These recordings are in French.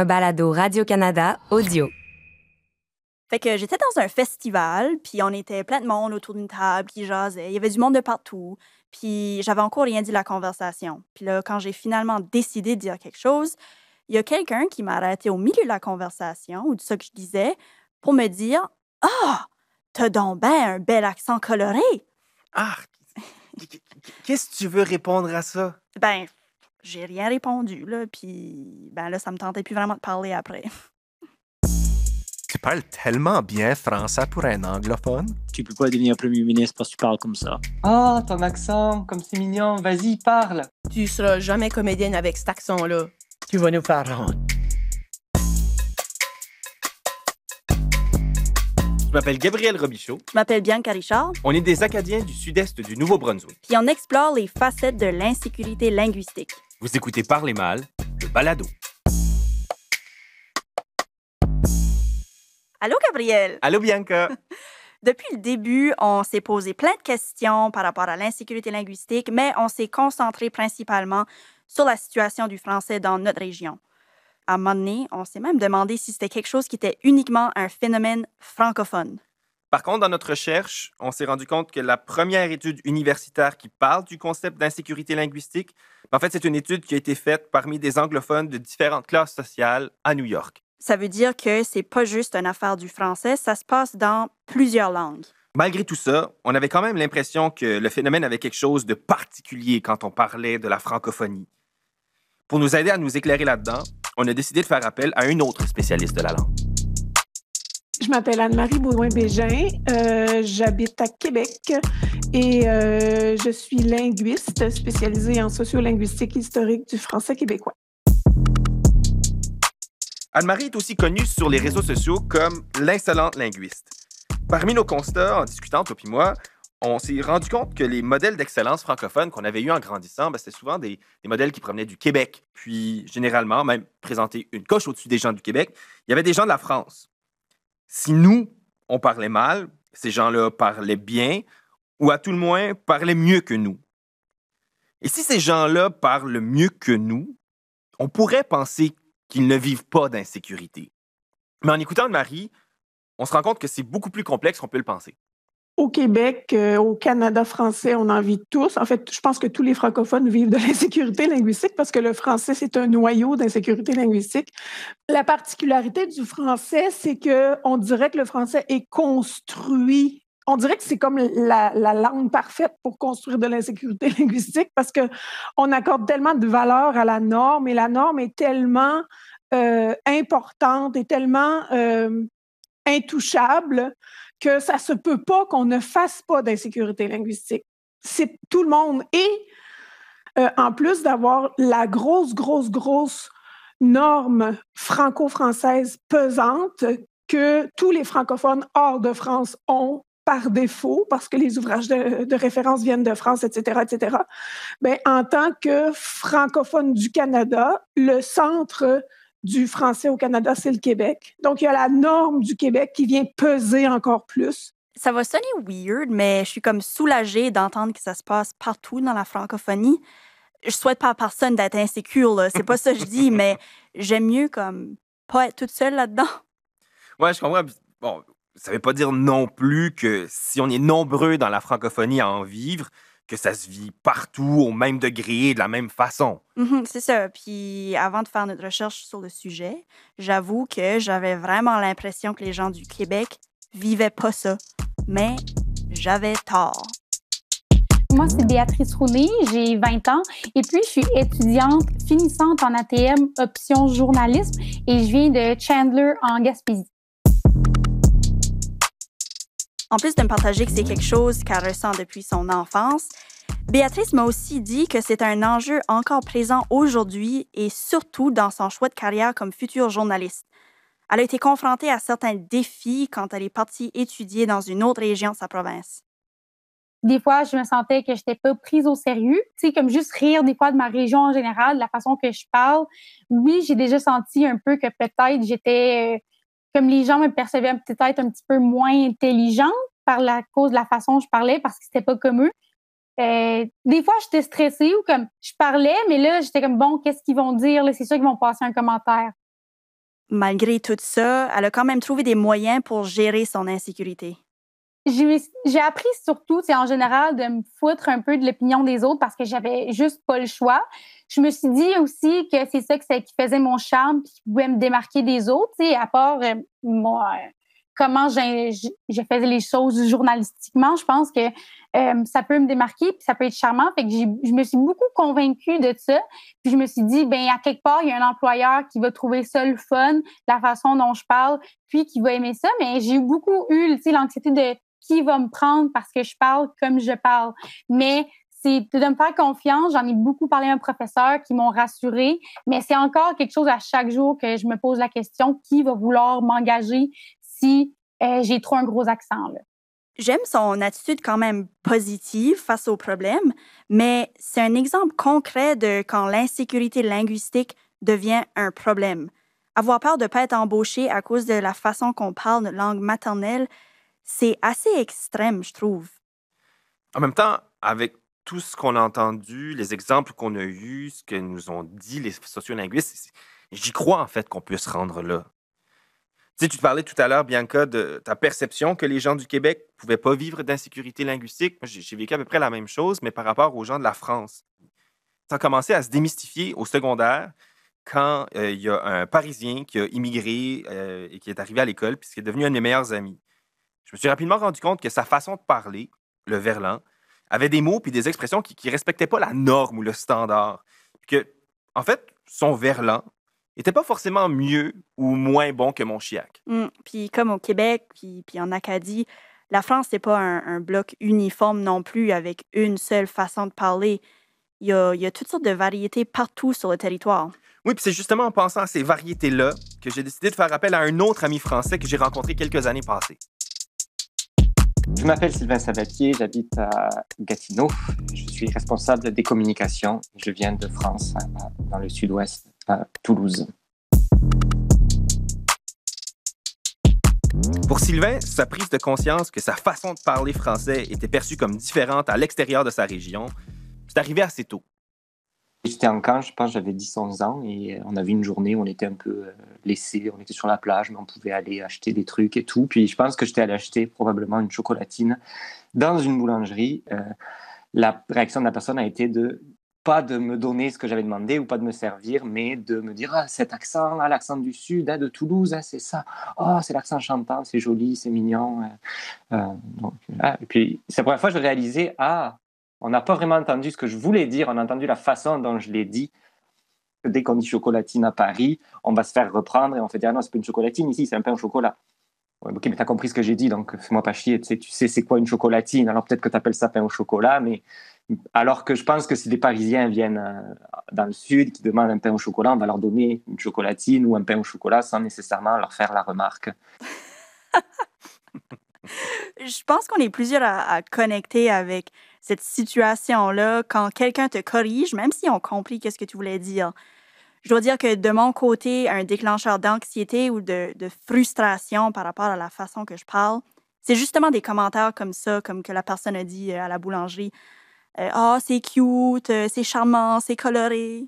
un balado Radio-Canada audio. Fait que j'étais dans un festival, puis on était plein de monde autour d'une table qui jasait. Il y avait du monde de partout, puis j'avais encore rien dit de la conversation. Puis là, quand j'ai finalement décidé de dire quelque chose, il y a quelqu'un qui m'a arrêté au milieu de la conversation ou de ce que je disais pour me dire Ah, t'as donc ben un bel accent coloré. Ah, qu'est-ce que tu veux répondre à ça? Ben, j'ai rien répondu, là, puis ben là, ça me tentait plus vraiment de parler après. Tu parles tellement bien français pour un anglophone. Tu peux pas devenir premier ministre parce que tu parles comme ça. Ah, ton accent, comme c'est mignon. Vas-y, parle. Tu seras jamais comédienne avec cet accent-là. Tu vas nous faire honte. Je m'appelle Gabriel Robichaud. Je m'appelle Bianca Richard, On est des Acadiens du sud-est du Nouveau-Brunswick. puis on explore les facettes de l'insécurité linguistique. Vous écoutez Parler mal, le balado. Allô, Gabriel? Allô, Bianca? Depuis le début, on s'est posé plein de questions par rapport à l'insécurité linguistique, mais on s'est concentré principalement sur la situation du français dans notre région. À un moment donné, on s'est même demandé si c'était quelque chose qui était uniquement un phénomène francophone. Par contre, dans notre recherche, on s'est rendu compte que la première étude universitaire qui parle du concept d'insécurité linguistique, en fait, c'est une étude qui a été faite parmi des anglophones de différentes classes sociales à New York. Ça veut dire que c'est pas juste une affaire du français, ça se passe dans plusieurs langues. Malgré tout ça, on avait quand même l'impression que le phénomène avait quelque chose de particulier quand on parlait de la francophonie. Pour nous aider à nous éclairer là-dedans, on a décidé de faire appel à un autre spécialiste de la langue. Je m'appelle Anne-Marie Baudouin-Bégin. Euh, J'habite à Québec et euh, je suis linguiste spécialisée en sociolinguistique historique du français québécois. Anne-Marie est aussi connue sur les réseaux sociaux comme l'insolente linguiste. Parmi nos constats, en discutant, toi puis moi, on s'est rendu compte que les modèles d'excellence francophone qu'on avait eus en grandissant, ben, c'était souvent des, modèles qui provenaient du Québec. Puis, généralement, même présentés une coche au-dessus des gens du Québec, il y avait des gens de la France. Si nous, on parlait mal, ces gens-là parlaient bien, ou à tout le moins parlaient mieux que nous. Et si ces gens-là parlent mieux que nous, on pourrait penser qu'ils ne vivent pas d'insécurité. Mais en écoutant Marie, on se rend compte que c'est beaucoup plus complexe qu'on peut le penser. Au Québec, euh, au Canada français, on en vit tous. En fait, je pense que tous les francophones vivent de l'insécurité linguistique parce que le français, c'est un noyau d'insécurité linguistique. La particularité du français, c'est que on dirait que le français est construit. On dirait que c'est comme la, la langue parfaite pour construire de l'insécurité linguistique parce que on accorde tellement de valeur à la norme et la norme est tellement euh, importante et tellement euh, intouchable que ça se peut pas qu'on ne fasse pas d'insécurité linguistique. C'est tout le monde. Et euh, en plus d'avoir la grosse, grosse, grosse norme franco-française pesante que tous les francophones hors de France ont par défaut, parce que les ouvrages de, référence viennent de France, etc., etc., ben, en tant que francophone du Canada, le centre du français au Canada, c'est le Québec. Donc, il y a la norme du Québec qui vient peser encore plus. Ça va sonner weird, mais je suis comme soulagée d'entendre que ça se passe partout dans la francophonie. Je souhaite pas à personne d'être insécure, là. C'est pas ça que je dis, mais j'aime mieux comme pas être toute seule là-dedans. Ouais, je comprends. Bon, ça veut pas dire non plus que si on est nombreux dans la francophonie à en vivre, que ça se vit partout au même degré et de la même façon. Mhm, c'est ça. Puis avant de faire notre recherche sur le sujet, j'avoue que j'avais vraiment l'impression que les gens du Québec vivaient pas ça. Mais j'avais tort. Moi, c'est Béatrice Roulé, j'ai 20 ans et puis je suis étudiante finissante en ATM option journalisme et je viens de Chandler en Gaspésie. En plus de me partager que c'est quelque chose qu'elle ressent depuis son enfance, Béatrice m'a aussi dit que c'est un enjeu encore présent aujourd'hui et surtout dans son choix de carrière comme future journaliste. Elle a été confrontée à certains défis quand elle est partie étudier dans une autre région de sa province. Des fois, je me sentais que j'étais pas prise au sérieux, tu sais, comme juste rire des fois de ma région en général, de la façon que je parle. Oui, j'ai déjà senti un peu que peut-être j'étais, euh, comme les gens me percevaient peut-être un petit peu moins intelligente par la cause de la façon dont je parlais parce que c'était pas comme eux. Euh, des fois, j'étais stressée ou comme je parlais, mais là, j'étais comme bon, qu'est-ce qu'ils vont dire? C'est sûr qu'ils vont passer un commentaire. malgré tout ça, elle a quand même trouvé des moyens pour gérer son insécurité. J'ai appris surtout, c'est en général, de me foutre un peu de l'opinion des autres parce que j'avais juste pas le choix. Je me suis dit aussi que c'est ça qui faisait mon charme puis qui pouvait me démarquer des autres, à part euh, moi, euh, comment je faisais les choses journalistiquement. Je pense que euh, ça peut me démarquer puis ça peut être charmant. Fait que je me suis beaucoup convaincue de ça. Puis je me suis dit, ben à quelque part, il y a un employeur qui va trouver ça le fun, la façon dont je parle, puis qui va aimer ça. Mais j'ai beaucoup eu, l'anxiété de qui va me prendre parce que je parle comme je parle. Mais c'est de me faire confiance. J'en ai beaucoup parlé à un professeur qui m'ont rassuré, mais c'est encore quelque chose à chaque jour que je me pose la question qui va vouloir m'engager si euh, j'ai trop un gros accent. J'aime son attitude quand même positive face au problème, mais c'est un exemple concret de quand l'insécurité linguistique devient un problème. Avoir peur de ne pas être embauché à cause de la façon qu'on parle notre langue maternelle, c'est assez extrême, je trouve. En même temps, avec tout ce qu'on a entendu, les exemples qu'on a eus, ce que nous ont dit les sociolinguistes, j'y crois en fait qu'on peut se rendre là. Tu sais, tu parlais tout à l'heure, Bianca, de ta perception que les gens du Québec ne pouvaient pas vivre d'insécurité linguistique. J'ai vécu à peu près la même chose, mais par rapport aux gens de la France. Ça a commencé à se démystifier au secondaire quand euh, il y a un Parisien qui a immigré euh, et qui est arrivé à l'école, puis qui est devenu un de mes meilleurs amis. Je me suis rapidement rendu compte que sa façon de parler, le verlan, avait des mots puis des expressions qui ne respectaient pas la norme ou le standard. Que, en fait, son verlan n'était pas forcément mieux ou moins bon que mon chiac. Mm. Puis comme au Québec, puis, puis en Acadie, la France, c'est pas un, un bloc uniforme non plus avec une seule façon de parler. Il y a, il y a toutes sortes de variétés partout sur le territoire. Oui, puis c'est justement en pensant à ces variétés-là que j'ai décidé de faire appel à un autre ami français que j'ai rencontré quelques années passées. Je m'appelle Sylvain Sabatier, j'habite à Gatineau. Je suis responsable des communications. Je viens de France, dans le sud-ouest, à Toulouse. Pour Sylvain, sa prise de conscience que sa façon de parler français était perçue comme différente à l'extérieur de sa région, c'est arrivé assez tôt. J'étais en camp, je pense j'avais 10-11 ans, et euh, on avait une journée où on était un peu euh, laissé, on était sur la plage, mais on pouvait aller acheter des trucs et tout. Puis je pense que j'étais allé acheter probablement une chocolatine dans une boulangerie. Euh, la réaction de la personne a été de pas de me donner ce que j'avais demandé ou pas de me servir, mais de me dire ah, cet accent, l'accent du sud, hein, de Toulouse, hein, c'est ça. Oh, c'est l'accent chantant, c'est joli, c'est mignon. Donc, ah, et puis c'est la première fois que je réalisais ah, on n'a pas vraiment entendu ce que je voulais dire, on a entendu la façon dont je l'ai dit. Dès qu'on dit chocolatine à Paris, on va se faire reprendre et on fait dire ah non, c'est pas une chocolatine ici, c'est un pain au chocolat. Ok, mais t'as compris ce que j'ai dit, donc fais-moi pas chier. Tu sais, c'est quoi une chocolatine, alors peut-être que tu appelles ça pain au chocolat, mais alors que je pense que si des Parisiens viennent euh, dans le sud, qui demandent un pain au chocolat, on va leur donner une chocolatine ou un pain au chocolat sans nécessairement leur faire la remarque. Je pense qu'on est plusieurs à connecter avec cette situation-là quand quelqu'un te corrige, même si on compris qu'est-ce que tu voulais dire? Je dois dire que de mon côté, un déclencheur d'anxiété ou de, de frustration par rapport à la façon que je parle, c'est justement des commentaires comme ça, comme que la personne a dit euh, à la boulangerie. Euh, Ah, c'est cute, euh, c'est charmant, c'est coloré.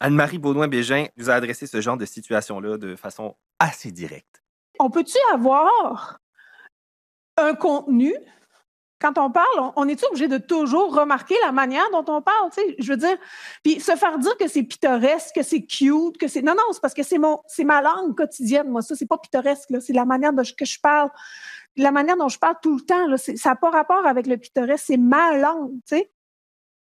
Anne-Marie Baudouin-Bégin nous a adressé ce genre de situation-là de façon assez directe. On peut-tu avoir un contenu? Quand on parle, on, on est obligé de toujours remarquer la manière dont on parle, tu sais, je veux dire, puis se faire dire que c'est pittoresque, que c'est cute, que c'est non non, c'est parce que c'est mon c'est ma langue quotidienne, moi ça c'est pas pittoresque là, c'est la manière dont je, que je parle, la manière dont je parle tout le temps là, ça n'a pas rapport avec le pittoresque, c'est ma langue, tu sais?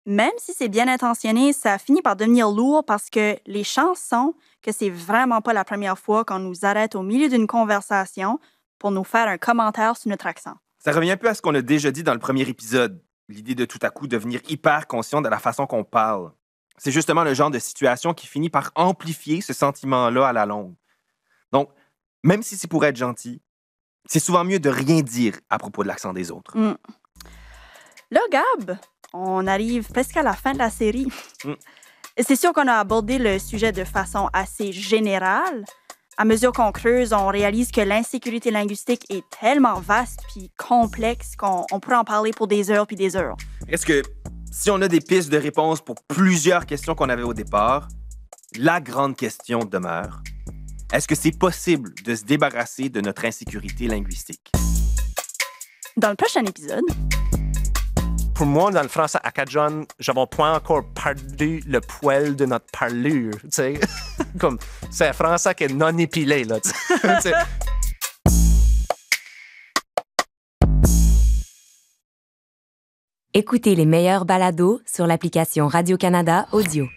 Même si c'est bien intentionné, ça finit par devenir lourd parce que les chances sont que c'est vraiment pas la première fois qu'on nous arrête au milieu d'une conversation pour nous faire un commentaire sur notre accent. Ça revient un peu à ce qu'on a déjà dit dans le premier épisode, l'idée de tout à coup devenir hyper conscient de la façon qu'on parle. C'est justement le genre de situation qui finit par amplifier ce sentiment-là à la longue. Donc, même si c'est pour être gentil, c'est souvent mieux de rien dire à propos de l'accent des autres. Mm. Là, Gab, on arrive presque à la fin de la série. Mm. C'est sûr qu'on a abordé le sujet de façon assez générale. À mesure qu'on creuse, on réalise que l'insécurité linguistique est tellement vaste puis complexe qu'on on pourrait en parler pour des heures puis des heures. Est-ce que si on a des pistes de réponse pour plusieurs questions qu'on avait au départ, la grande question demeure Est-ce que c'est possible de se débarrasser de notre insécurité linguistique? Dans le prochain épisode, Pour moi, dans le français acadien, j'avais pas encore perdu le poil de notre parlure. tu sais. Comme, c'est un français qui est non épilé, là. Écoutez les meilleurs balados sur l'application Radio-Canada Audio.